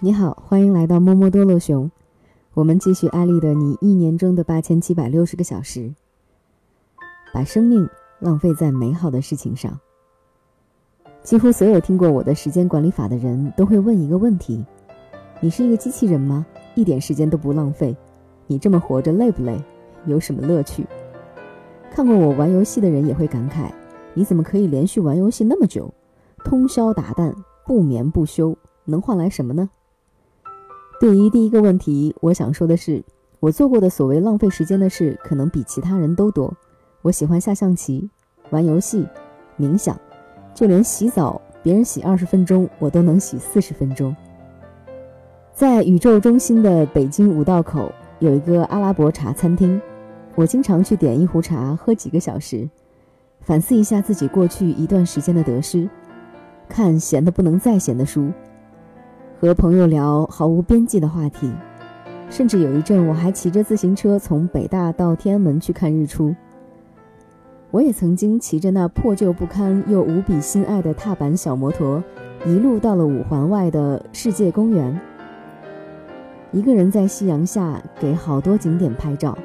你好，欢迎来到摸摸多洛熊。我们继续艾丽的你一年中的八千七百六十个小时，把生命浪费在美好的事情上。几乎所有听过我的时间管理法的人都会问一个问题：你是一个机器人吗？一点时间都不浪费？你这么活着累不累？有什么乐趣？看过我玩游戏的人也会感慨：你怎么可以连续玩游戏那么久，通宵达旦，不眠不休，能换来什么呢？对于第一个问题，我想说的是，我做过的所谓浪费时间的事，可能比其他人都多。我喜欢下象棋、玩游戏、冥想，就连洗澡，别人洗二十分钟，我都能洗四十分钟。在宇宙中心的北京五道口有一个阿拉伯茶餐厅，我经常去点一壶茶，喝几个小时，反思一下自己过去一段时间的得失，看闲的不能再闲的书。和朋友聊毫无边际的话题，甚至有一阵我还骑着自行车从北大到天安门去看日出。我也曾经骑着那破旧不堪又无比心爱的踏板小摩托，一路到了五环外的世界公园，一个人在夕阳下给好多景点拍照，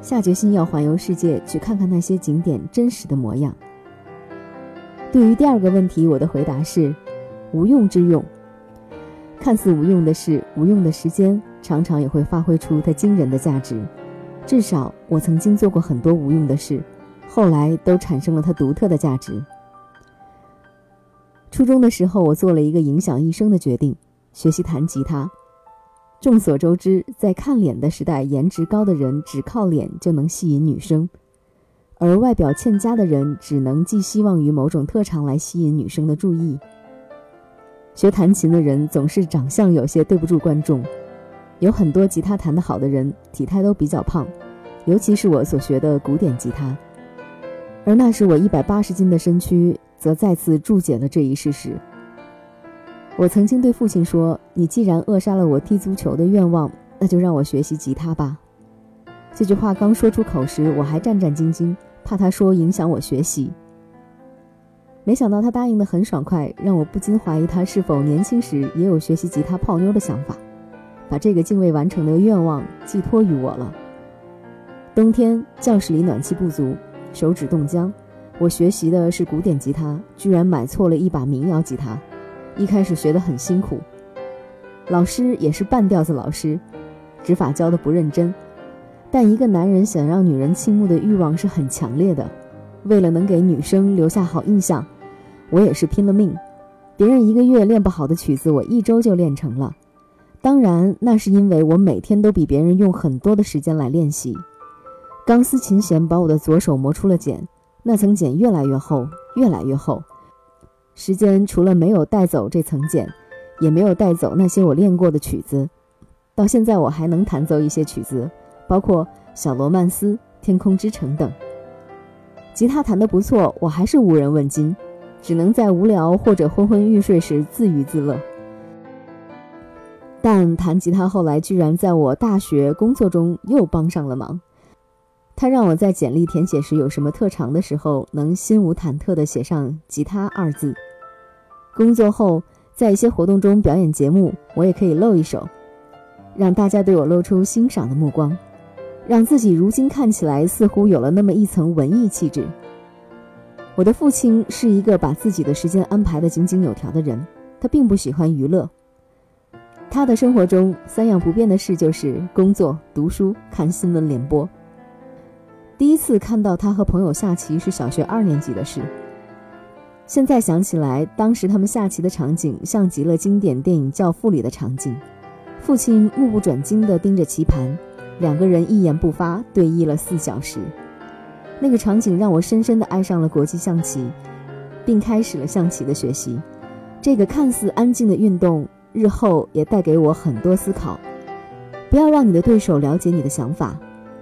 下决心要环游世界，去看看那些景点真实的模样。对于第二个问题，我的回答是：无用之用。看似无用的事，无用的时间，常常也会发挥出它惊人的价值。至少我曾经做过很多无用的事，后来都产生了它独特的价值。初中的时候，我做了一个影响一生的决定：学习弹吉他。众所周知，在看脸的时代，颜值高的人只靠脸就能吸引女生，而外表欠佳的人只能寄希望于某种特长来吸引女生的注意。学弹琴的人总是长相有些对不住观众，有很多吉他弹得好的人体态都比较胖，尤其是我所学的古典吉他，而那时我一百八十斤的身躯则再次注解了这一事实。我曾经对父亲说：“你既然扼杀了我踢足球的愿望，那就让我学习吉他吧。”这句话刚说出口时，我还战战兢兢，怕他说影响我学习。没想到他答应的很爽快，让我不禁怀疑他是否年轻时也有学习吉他泡妞的想法，把这个竟未完成的愿望寄托于我了。冬天教室里暖气不足，手指冻僵，我学习的是古典吉他，居然买错了一把民谣吉他，一开始学得很辛苦，老师也是半吊子老师，指法教的不认真，但一个男人想让女人倾慕的欲望是很强烈的，为了能给女生留下好印象。我也是拼了命，别人一个月练不好的曲子，我一周就练成了。当然，那是因为我每天都比别人用很多的时间来练习。钢丝琴弦把我的左手磨出了茧，那层茧越来越厚，越来越厚。时间除了没有带走这层茧，也没有带走那些我练过的曲子。到现在，我还能弹奏一些曲子，包括《小罗曼斯》《天空之城》等。吉他弹得不错，我还是无人问津。只能在无聊或者昏昏欲睡时自娱自乐。但弹吉他后来居然在我大学工作中又帮上了忙。他让我在简历填写时有什么特长的时候，能心无忐忑地写上“吉他”二字。工作后，在一些活动中表演节目，我也可以露一手，让大家对我露出欣赏的目光，让自己如今看起来似乎有了那么一层文艺气质。我的父亲是一个把自己的时间安排得井井有条的人，他并不喜欢娱乐。他的生活中三样不变的事就是工作、读书、看新闻联播。第一次看到他和朋友下棋是小学二年级的事。现在想起来，当时他们下棋的场景像极了经典电影《教父》里的场景。父亲目不转睛地盯着棋盘，两个人一言不发对弈了四小时。那个场景让我深深地爱上了国际象棋，并开始了象棋的学习。这个看似安静的运动，日后也带给我很多思考。不要让你的对手了解你的想法，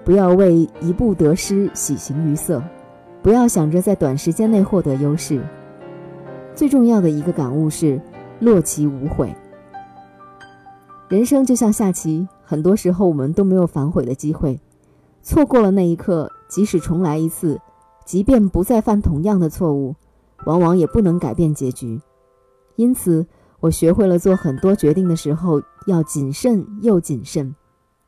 不要为一步得失喜形于色，不要想着在短时间内获得优势。最重要的一个感悟是：落棋无悔。人生就像下棋，很多时候我们都没有反悔的机会，错过了那一刻。即使重来一次，即便不再犯同样的错误，往往也不能改变结局。因此，我学会了做很多决定的时候要谨慎又谨慎，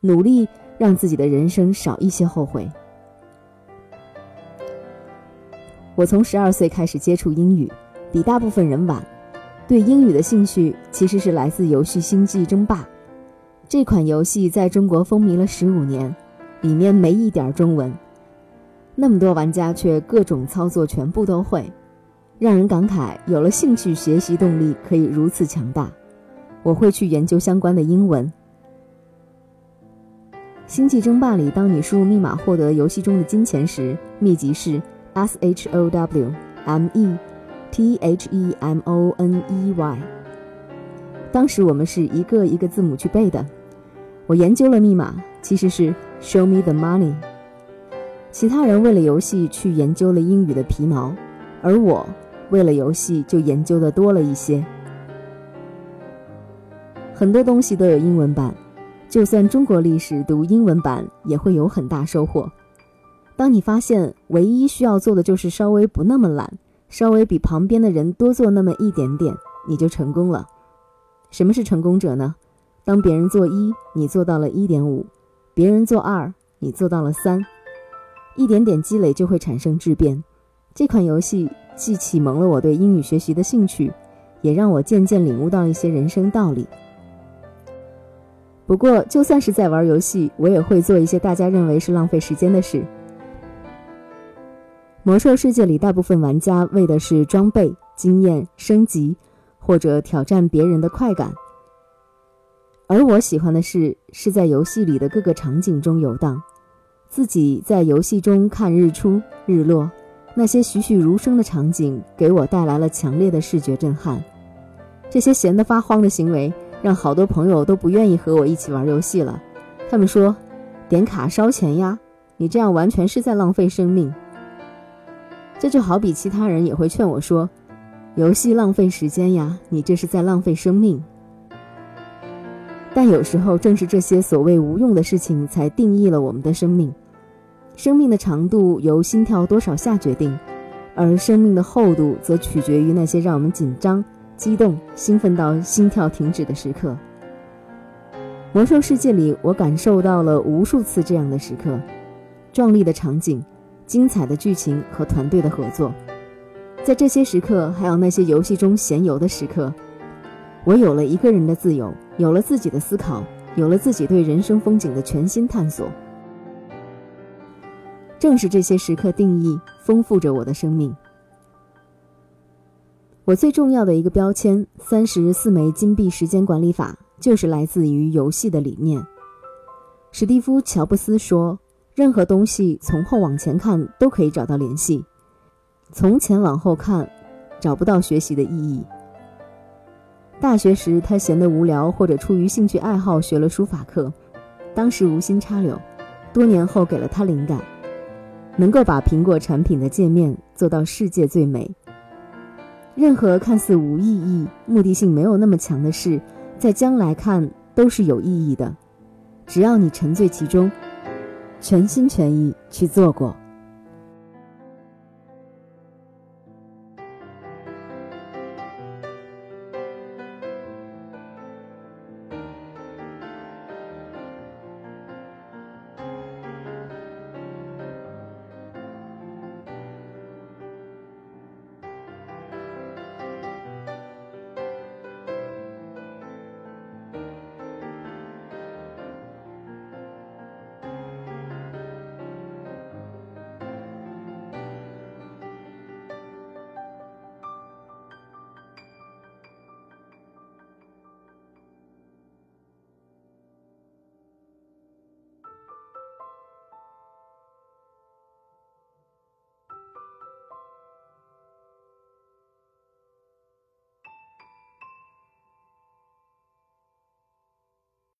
努力让自己的人生少一些后悔。我从十二岁开始接触英语，比大部分人晚。对英语的兴趣其实是来自游戏《星际争霸》这款游戏，在中国风靡了十五年，里面没一点中文，那么多玩家却各种操作全部都会，让人感慨有了兴趣，学习动力可以如此强大。我会去研究相关的英文。《星际争霸》里，当你输入密码获得游戏中的金钱时，秘籍是 S H O W M E。T H E M O N E Y。当时我们是一个一个字母去背的。我研究了密码，其实是 Show me the money。其他人为了游戏去研究了英语的皮毛，而我为了游戏就研究的多了一些。很多东西都有英文版，就算中国历史读英文版也会有很大收获。当你发现唯一需要做的就是稍微不那么懒。稍微比旁边的人多做那么一点点，你就成功了。什么是成功者呢？当别人做一，你做到了一点五；别人做二，你做到了三。一点点积累就会产生质变。这款游戏既启蒙了我对英语学习的兴趣，也让我渐渐领悟到一些人生道理。不过，就算是在玩游戏，我也会做一些大家认为是浪费时间的事。魔兽世界里，大部分玩家为的是装备、经验升级，或者挑战别人的快感。而我喜欢的是，是在游戏里的各个场景中游荡，自己在游戏中看日出日落，那些栩栩如生的场景给我带来了强烈的视觉震撼。这些闲得发慌的行为，让好多朋友都不愿意和我一起玩游戏了。他们说：“点卡烧钱呀，你这样完全是在浪费生命。”这就好比其他人也会劝我说：“游戏浪费时间呀，你这是在浪费生命。”但有时候正是这些所谓无用的事情，才定义了我们的生命。生命的长度由心跳多少下决定，而生命的厚度则取决于那些让我们紧张、激动、兴奋到心跳停止的时刻。魔兽世界里，我感受到了无数次这样的时刻，壮丽的场景。精彩的剧情和团队的合作，在这些时刻，还有那些游戏中闲游的时刻，我有了一个人的自由，有了自己的思考，有了自己对人生风景的全新探索。正是这些时刻定义、丰富着我的生命。我最重要的一个标签——三十四枚金币时间管理法，就是来自于游戏的理念。史蒂夫·乔布斯说。任何东西从后往前看都可以找到联系，从前往后看，找不到学习的意义。大学时他闲得无聊，或者出于兴趣爱好学了书法课，当时无心插柳，多年后给了他灵感，能够把苹果产品的界面做到世界最美。任何看似无意义、目的性没有那么强的事，在将来看都是有意义的，只要你沉醉其中。全心全意去做过。